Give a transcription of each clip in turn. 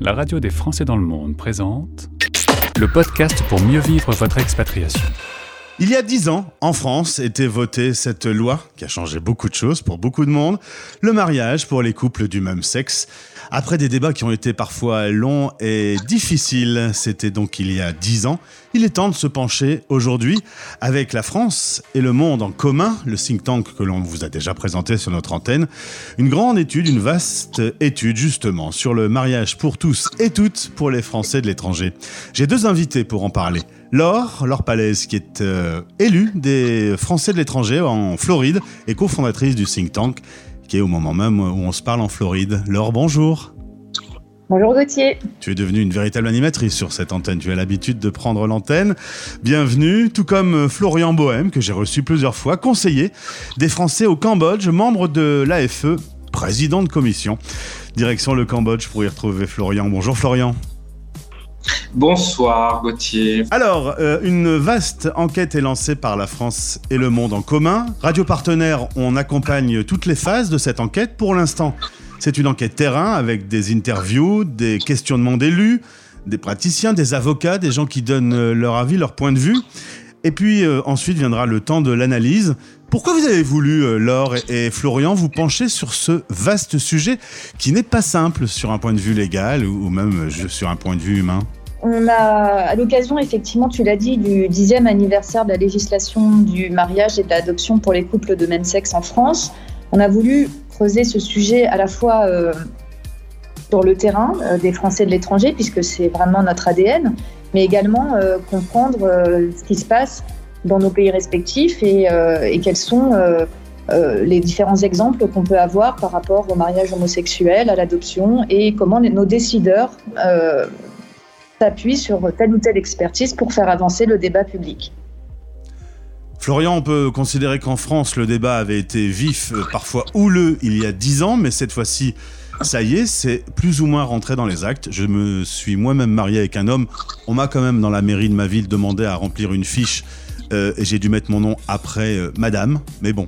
la radio des Français dans le monde présente le podcast pour mieux vivre votre expatriation. Il y a dix ans, en France, était votée cette loi qui a changé beaucoup de choses pour beaucoup de monde, le mariage pour les couples du même sexe. Après des débats qui ont été parfois longs et difficiles, c'était donc il y a dix ans, il est temps de se pencher aujourd'hui avec la France et le monde en commun, le think tank que l'on vous a déjà présenté sur notre antenne, une grande étude, une vaste étude justement sur le mariage pour tous et toutes pour les Français de l'étranger. J'ai deux invités pour en parler. Laure, Laure Palaise, qui est euh, élue des Français de l'étranger en Floride et cofondatrice du think tank, qui est au moment même où on se parle en Floride. Laure, bonjour. Bonjour Gauthier. Tu es devenue une véritable animatrice sur cette antenne. Tu as l'habitude de prendre l'antenne. Bienvenue, tout comme Florian Bohème, que j'ai reçu plusieurs fois, conseiller des Français au Cambodge, membre de l'AFE, président de commission. Direction le Cambodge pour y retrouver Florian. Bonjour Florian. Bonsoir Gauthier. Alors, euh, une vaste enquête est lancée par la France et le monde en commun. Radio Partenaire, on accompagne toutes les phases de cette enquête. Pour l'instant, c'est une enquête terrain avec des interviews, des questionnements d'élus, des praticiens, des avocats, des gens qui donnent euh, leur avis, leur point de vue. Et puis euh, ensuite viendra le temps de l'analyse. Pourquoi vous avez voulu, Laure et, Florian, vous pencher sur ce vaste sujet qui n'est pas simple sur un point de vue légal ou même sur un point de vue humain? On a, à l'occasion, effectivement, tu l'as dit, du dixième anniversaire de la législation du mariage et de l'adoption pour les couples de même sexe en France, on a voulu creuser ce sujet à la fois euh, sur le terrain euh, des Français de l'étranger, puisque c'est vraiment notre ADN, mais également euh, comprendre ce qui se passe dans nos pays respectifs et, et quels sont les différents exemples qu'on peut avoir par rapport au mariage homosexuel, à l'adoption, et comment nos décideurs s'appuie sur telle ou telle expertise pour faire avancer le débat public. Florian, on peut considérer qu'en France, le débat avait été vif, euh, parfois houleux, il y a dix ans, mais cette fois-ci, ça y est, c'est plus ou moins rentré dans les actes. Je me suis moi-même marié avec un homme. On m'a quand même, dans la mairie de ma ville, demandé à remplir une fiche euh, et j'ai dû mettre mon nom après euh, Madame. Mais bon,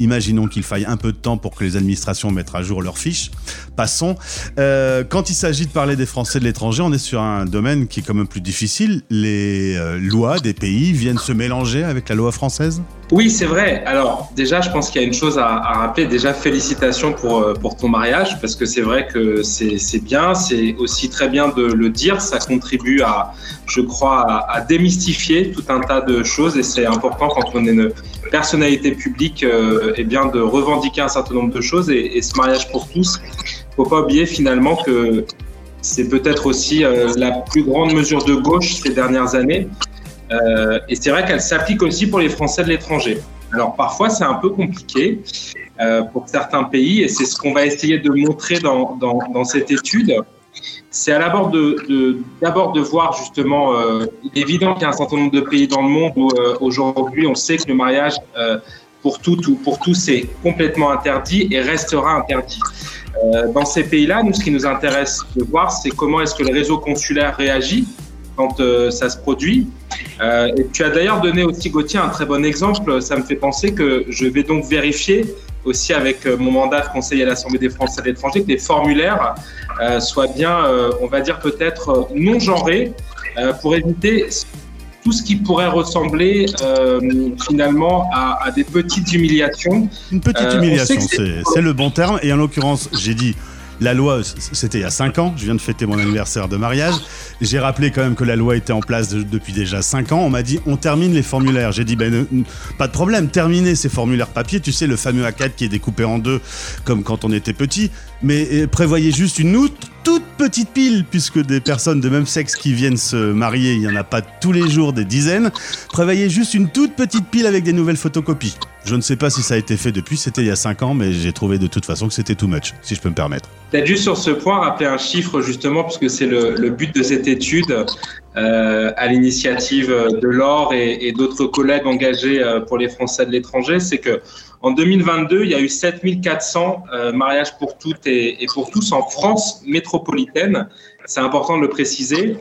imaginons qu'il faille un peu de temps pour que les administrations mettent à jour leurs fiches. Passons. quand il s'agit de parler des Français de l'étranger, on est sur un domaine qui est quand même plus difficile. Les lois des pays viennent se mélanger avec la loi française? Oui, c'est vrai. Alors déjà, je pense qu'il y a une chose à, rappeler. Déjà, félicitations pour, pour ton mariage, parce que c'est vrai que c'est bien. C'est aussi très bien de le dire. Ça contribue à, je crois, à démystifier tout un tas de choses et c'est important quand on est une personnalité publique euh, et bien de revendiquer un certain nombre de choses et, ce mariage pour tous, faut pas oublier finalement que c'est peut-être aussi euh, la plus grande mesure de gauche ces dernières années euh, et c'est vrai qu'elle s'applique aussi pour les Français de l'étranger. Alors parfois c'est un peu compliqué pour certains pays et c'est ce qu'on va essayer de montrer dans, dans cette étude c'est à l'abord de, d'abord de, voir justement, euh, il est évident qu'il y a un certain nombre de pays dans le monde où euh, aujourd'hui on sait que le mariage euh, pour tout ou pour tous est complètement interdit et restera interdit. dans ces pays-là, nous, ce qui nous intéresse de voir, c'est comment est-ce que le réseau consulaire réagit quand ça se produit. et tu as d'ailleurs donné aussi, Gauthier, un très bon exemple. Ça me fait penser que je vais donc vérifier aussi avec mon mandat de conseiller à l'Assemblée des Français de l'étranger que les formulaires euh, soit bien, euh, on va dire peut-être euh, non genré, pour éviter tout ce qui pourrait ressembler finalement à, des petites humiliations. Une petite humiliation, c'est le bon terme. Et en l'occurrence, j'ai dit la loi, c'était il y a 5 ans, je viens de fêter mon anniversaire de mariage. J'ai rappelé quand même que la loi était en place depuis déjà 5 ans. On m'a dit on termine les formulaires. J'ai dit ben, pas de problème, terminez ces formulaires papier. Tu sais, le fameux A4 qui est découpé en deux, comme quand on était petit. Mais euh, prévoyez juste une toute petite pile, puisque des personnes de même sexe qui viennent se marier, il n'y en a pas tous les jours des dizaines. Prévoyez juste une toute petite pile avec des nouvelles photocopies. Je ne sais pas si ça a été fait depuis, c'était il y a 5 ans, mais j'ai trouvé de toute façon que c'était too much, si je peux me permettre. Peut-être juste sur ce point, rappeler un chiffre justement, puisque c'est le, but de cette étude. À l'initiative de Laure et, d'autres collègues engagés pour les Français de l'étranger, c'est que en 2022, il y a eu 7400 mariages pour toutes et pour tous en France métropolitaine c'est important de le préciser.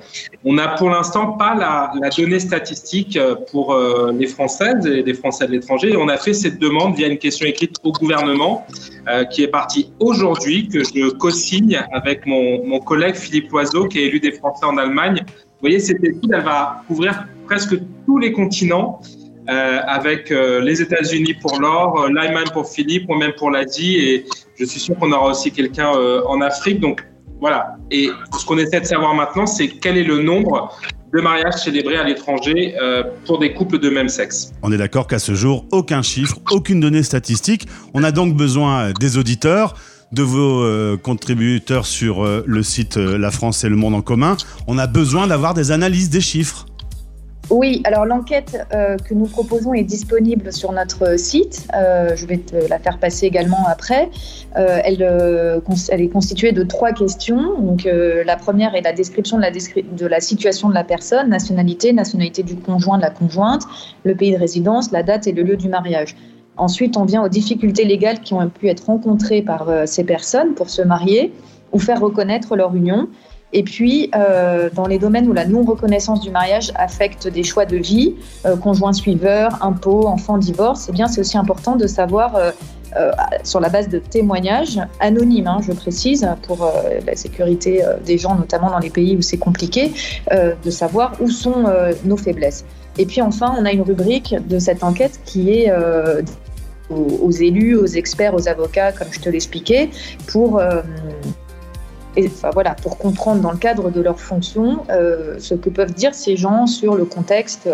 On n'a pour l'instant pas la, donnée statistique euh, pour euh, les Françaises et les Français de l'étranger. On a fait cette demande via une question écrite au gouvernement euh, qui est partie aujourd'hui, que je co-signe avec mon, collègue Philippe Loiseau, qui est élu des Français en Allemagne. Vous voyez, cette étude, elle va couvrir presque tous les continents. avec les États-Unis pour l'or, l'Allemagne pour Philippe, moi-même pour l'Asie, et je suis sûr qu'on aura aussi quelqu'un en Afrique. Donc, voilà. Et ce qu'on essaie de savoir maintenant, c'est quel est le nombre de mariages célébrés à l'étranger euh, pour des couples de même sexe. On est d'accord qu'à ce jour, aucun chiffre, aucune donnée statistique. On a donc besoin des auditeurs de vos euh, contributeurs sur euh, le site La France et le monde en commun. On a besoin d'avoir des analyses des chiffres. Oui, alors l'enquête euh, que nous proposons est disponible sur notre site. Euh, je vais te la faire passer également après. Euh, elle, est constituée de trois questions. Donc, la première est la description de la, de la situation de la personne, nationalité, nationalité du conjoint, de la conjointe, le pays de résidence, la date et le lieu du mariage. Ensuite, on vient aux difficultés légales qui ont pu être rencontrées par ces personnes pour se marier ou faire reconnaître leur union. Et puis, euh, dans les domaines où la non-reconnaissance du mariage affecte des choix de vie, euh, conjoint suiveur, impôts, enfants, divorce, eh bien, c'est aussi important de savoir, euh, sur la base de témoignages anonymes, hein, je précise, pour la sécurité des gens, notamment dans les pays où c'est compliqué, de savoir où sont nos faiblesses. Et puis, enfin, on a une rubrique de cette enquête qui est aux, élus, aux experts, aux avocats, comme je te l'expliquais, pour et, enfin, voilà, pour comprendre dans le cadre de leur fonction euh, ce que peuvent dire ces gens sur le contexte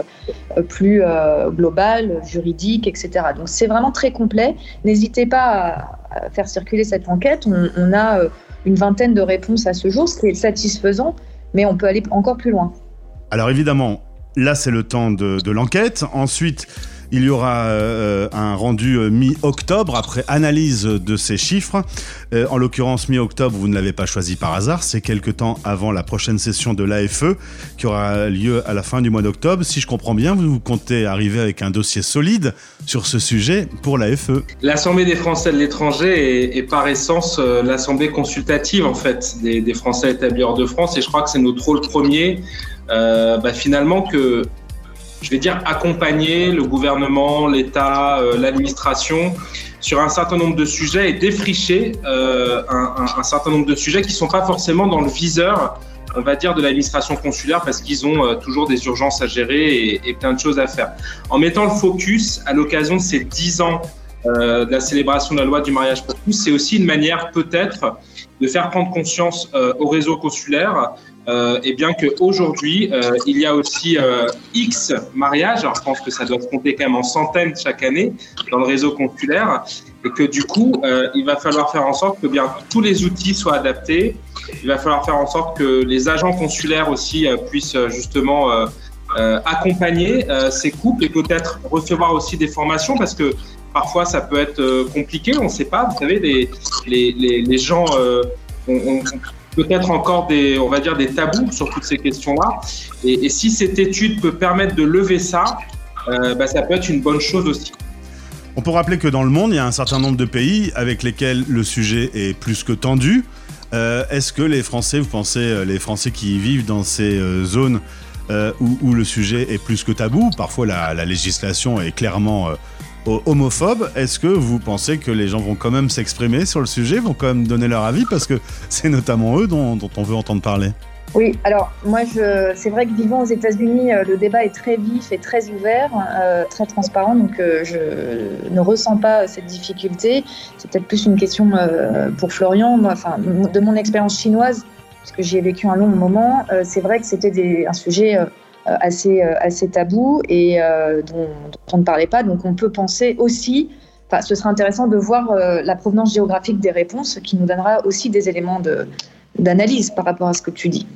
euh, plus euh, global, juridique, etc. Donc c'est vraiment très complet. N'hésitez pas à, faire circuler cette enquête. On, a une vingtaine de réponses à ce jour, ce qui est satisfaisant, mais on peut aller encore plus loin. Alors évidemment, là c'est le temps de l'enquête. Ensuite, il y aura euh, un rendu euh, mi-octobre après analyse de ces chiffres. Euh, en l'occurrence, mi-octobre, vous ne l'avez pas choisi par hasard. C'est quelque temps avant la prochaine session de l'AFE qui aura lieu à la fin du mois d'octobre. Si je comprends bien, vous comptez arriver avec un dossier solide sur ce sujet pour l'AFE. L'Assemblée des Français de l'étranger est, par essence l'Assemblée consultative en fait des, Français établis hors de France et je crois que c'est notre rôle premier bah, finalement que je vais dire, accompagner le gouvernement, l'État, euh, l'administration sur un certain nombre de sujets et défricher euh, un, certain nombre de sujets qui ne sont pas forcément dans le viseur, on va dire, de l'administration consulaire parce qu'ils ont euh, toujours des urgences à gérer et, plein de choses à faire. En mettant le focus à l'occasion de ces dix ans de la célébration de la loi du mariage pour tous, c'est aussi une manière peut-être de faire prendre conscience au réseau consulaire euh, et bien qu'aujourd'hui, euh, il y a aussi euh, X mariages, alors je pense que ça doit compter quand même en centaines chaque année dans le réseau consulaire, et que du coup, il va falloir faire en sorte que bien tous les outils soient adaptés, il va falloir faire en sorte que les agents consulaires aussi puissent justement accompagner ces couples et peut-être recevoir aussi des formations, parce que parfois ça peut être compliqué, on ne sait pas, vous savez, les, les, les, gens... ont peut-être encore des, on va dire, des tabous sur toutes ces questions-là. Et, si cette étude peut permettre de lever ça, euh, bah, ça peut être une bonne chose aussi. On peut rappeler que dans le monde, il y a un certain nombre de pays avec lesquels le sujet est plus que tendu. Euh, est-ce que les Français, vous pensez, euh, les Français qui vivent dans ces zones où, le sujet est plus que tabou, parfois la, la législation est clairement homophobe, est-ce que vous pensez que les gens vont quand même s'exprimer sur le sujet, vont quand même donner leur avis parce que c'est notamment eux dont, on veut entendre parler? Oui, alors moi, c'est vrai que vivant aux États-Unis, euh, le débat est très vif et très ouvert, euh, très transparent, donc euh, je ne ressens pas cette difficulté. C'est peut-être plus une question pour Florian. De mon expérience chinoise, parce que j'y ai vécu un long moment, c'est vrai que c'était un sujet assez, euh, assez tabou et euh, dont, on ne parlait pas. Donc on peut penser aussi, ce serait intéressant de voir la provenance géographique des réponses qui nous donnera aussi des éléments d'analyse par rapport à ce que tu dis.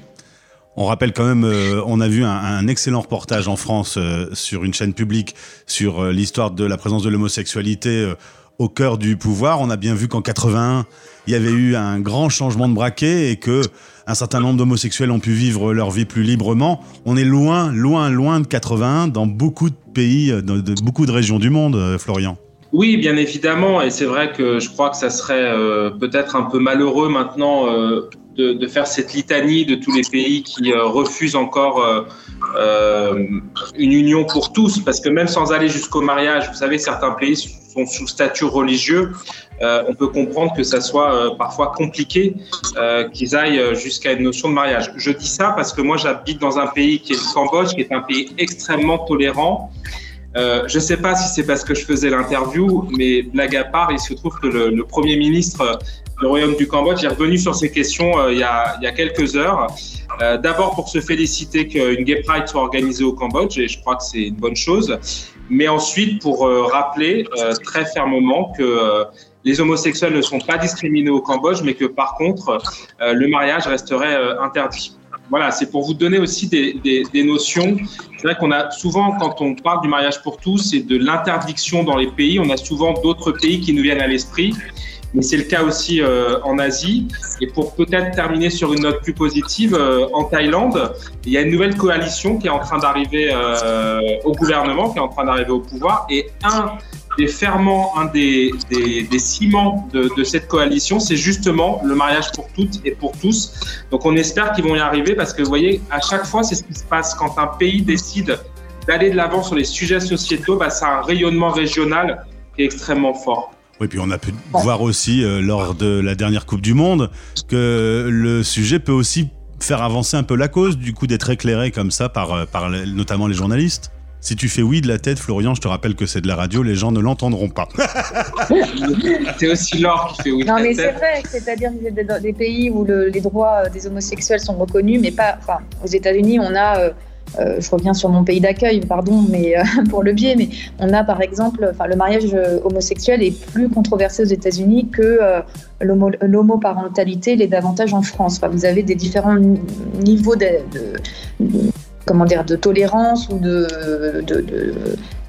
On rappelle quand même, on a vu un, excellent reportage en France sur une chaîne publique sur l'histoire de la présence de l'homosexualité au cœur du pouvoir. On a bien vu qu'en 81, il y avait eu un grand changement de braquet et que un certain nombre d'homosexuels ont pu vivre leur vie plus librement. On est loin, loin, loin de 81 dans beaucoup de pays, de, beaucoup de régions du monde, euh, Florian. Oui, bien évidemment, et c'est vrai que je crois que ça serait euh, peut-être un peu malheureux maintenant euh, de, faire cette litanie de tous les pays qui refusent encore une union pour tous, parce que même sans aller jusqu'au mariage, vous savez, certains pays sous statut religieux, euh, on peut comprendre que ça soit euh, parfois compliqué euh, qu'ils aillent jusqu'à une notion de mariage. Je dis ça parce que moi j'habite dans un pays qui est le Cambodge, qui est un pays extrêmement tolérant. je ne sais pas si c'est parce que je faisais l'interview, mais blague à part, il se trouve que le, Premier ministre du Royaume du Cambodge est revenu sur ces questions il, y a, il, y a, quelques heures. D'abord pour se féliciter qu'une Gay Pride soit organisée au Cambodge, et je crois que c'est une bonne chose mais ensuite pour euh, rappeler euh, très fermement que euh, les homosexuels ne sont pas discriminés au Cambodge, mais que par contre, le mariage resterait interdit. Voilà, c'est pour vous donner aussi des, des, des notions. C'est vrai qu'on a souvent, quand on parle du mariage pour tous et de l'interdiction dans les pays, on a souvent d'autres pays qui nous viennent à l'esprit mais c'est le cas aussi euh, en Asie. Et pour peut-être terminer sur une note plus positive, euh, en Thaïlande, il y a une nouvelle coalition qui est en train d'arriver euh, au gouvernement, qui est en train d'arriver au pouvoir. Et un des ferments, un des, ciments de, de, cette coalition, c'est justement le mariage pour toutes et pour tous. Donc on espère qu'ils vont y arriver parce que vous voyez, à chaque fois, c'est ce qui se passe quand un pays décide d'aller de l'avant sur les sujets sociétaux, bah, ça a un rayonnement régional qui est extrêmement fort. Oui, puis on a pu voir aussi euh, lors de la dernière Coupe du Monde que le sujet peut aussi faire avancer un peu la cause, du coup d'être éclairé comme ça par, euh, par notamment les journalistes. Si tu fais oui de la tête, Florian, je te rappelle que c'est de la radio, les gens ne l'entendront pas. c'est aussi l'or qui fait oui. Non, mais c'est vrai, c'est-à-dire des pays où les droits des homosexuels sont reconnus, mais pas. Enfin, aux États-Unis, on a. Euh, euh, je reviens sur mon pays d'accueil, pardon, mais euh, pour le biais, mais on a par exemple, enfin, le mariage homosexuel est plus controversé aux États-Unis que euh, l'homoparentalité l'est davantage en France. Vous avez des différents niveaux de, comment dire, de tolérance ou de, de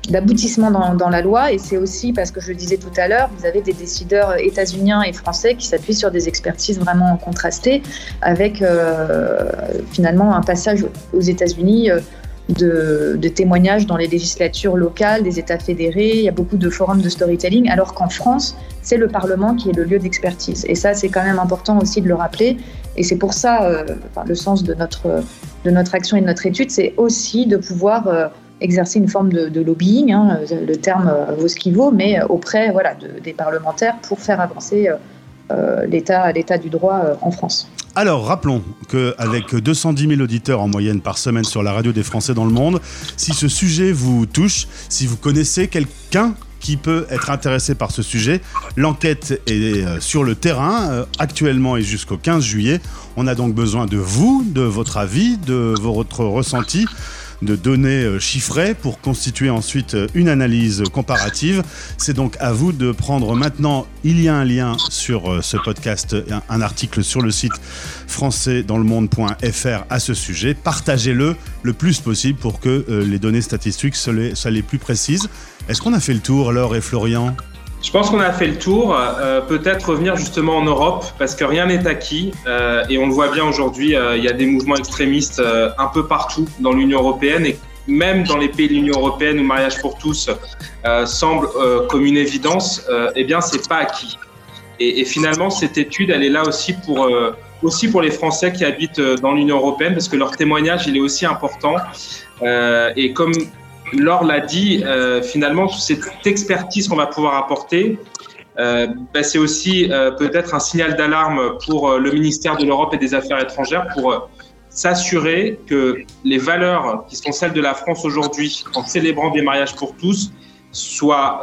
d'aboutissement dans, la loi. Et c'est aussi parce que je le disais tout à l'heure, vous avez des décideurs états-uniens et français qui s'appuient sur des expertises vraiment contrastées, avec euh, finalement un passage aux États-Unis. Euh, de, témoignages dans les législatures locales, des États fédérés, il y a beaucoup de forums de storytelling, alors qu'en France, c'est le Parlement qui est le lieu d'expertise. Et ça, c'est quand même important aussi de le rappeler. Et c'est pour ça, euh, le sens de notre, de notre action et de notre étude, c'est aussi de pouvoir exercer une forme de, lobbying, hein, le terme euh, vaut ce qu'il vaut, mais euh, auprès voilà, des parlementaires pour faire avancer euh, l'état du droit en France. Alors, rappelons qu'avec 210 000 auditeurs en moyenne par semaine sur la radio des Français dans le monde, si ce sujet vous touche, si vous connaissez quelqu'un qui peut être intéressé par ce sujet. L'enquête est sur le terrain actuellement et jusqu'au 15 juillet. On a donc besoin de vous, de votre avis, de votre ressenti de données euh, chiffrées pour constituer ensuite euh, une analyse comparative. C'est donc à vous de prendre maintenant, il y a un lien sur euh, ce podcast, un article sur le site françaisdanslemonde.fr à ce sujet. Partagez-le le plus possible pour que les données statistiques soient les, plus précises. Est-ce qu'on a fait le tour, Laure et Florian? Je pense qu'on a fait le tour. Euh, peut-être revenir justement en Europe, parce que rien n'est acquis. Euh, et on le voit bien aujourd'hui, euh, il y a des mouvements extrémistes un peu partout dans l'Union européenne. Et même dans les pays de l'Union européenne où mariage pour tous semble comme une évidence, eh bien, c'est pas acquis. Et, et, finalement, cette étude, elle est là aussi pour, aussi pour les Français qui habitent dans l'Union européenne, parce que leur témoignage, il est aussi important. et comme Laure l'a dit, euh, finalement, cette expertise qu'on va pouvoir apporter, euh, bah, c'est aussi euh, peut-être un signal d'alarme pour le ministère de l'Europe et des Affaires étrangères pour s'assurer que les valeurs qui sont celles de la France aujourd'hui, en célébrant des mariages pour tous, soient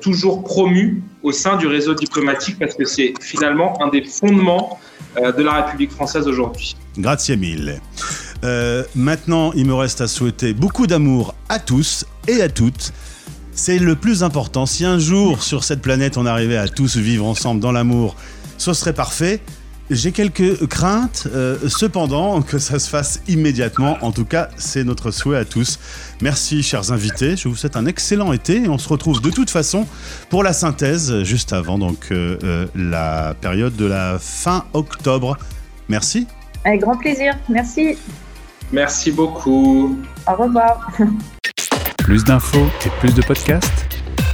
toujours promues au sein du réseau diplomatique parce que c'est finalement un des fondements de la République française aujourd'hui. Grazie mille. Euh, maintenant, il me reste à souhaiter beaucoup d'amour à tous et à toutes. C'est le plus important. Si un jour sur cette planète on arrivait à tous vivre ensemble dans l'amour, ce serait parfait. J'ai quelques craintes, euh, cependant, que ça se fasse immédiatement. En tout cas, c'est notre souhait à tous. Merci, chers invités. Je vous souhaite un excellent été on se retrouve de toute façon pour la synthèse juste avant donc euh, la période de la fin octobre. Merci. Avec grand plaisir. Merci. Merci beaucoup. Au revoir. Plus d'infos et plus de podcasts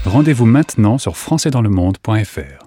Rendez-vous maintenant sur françaisdanslemonde.fr.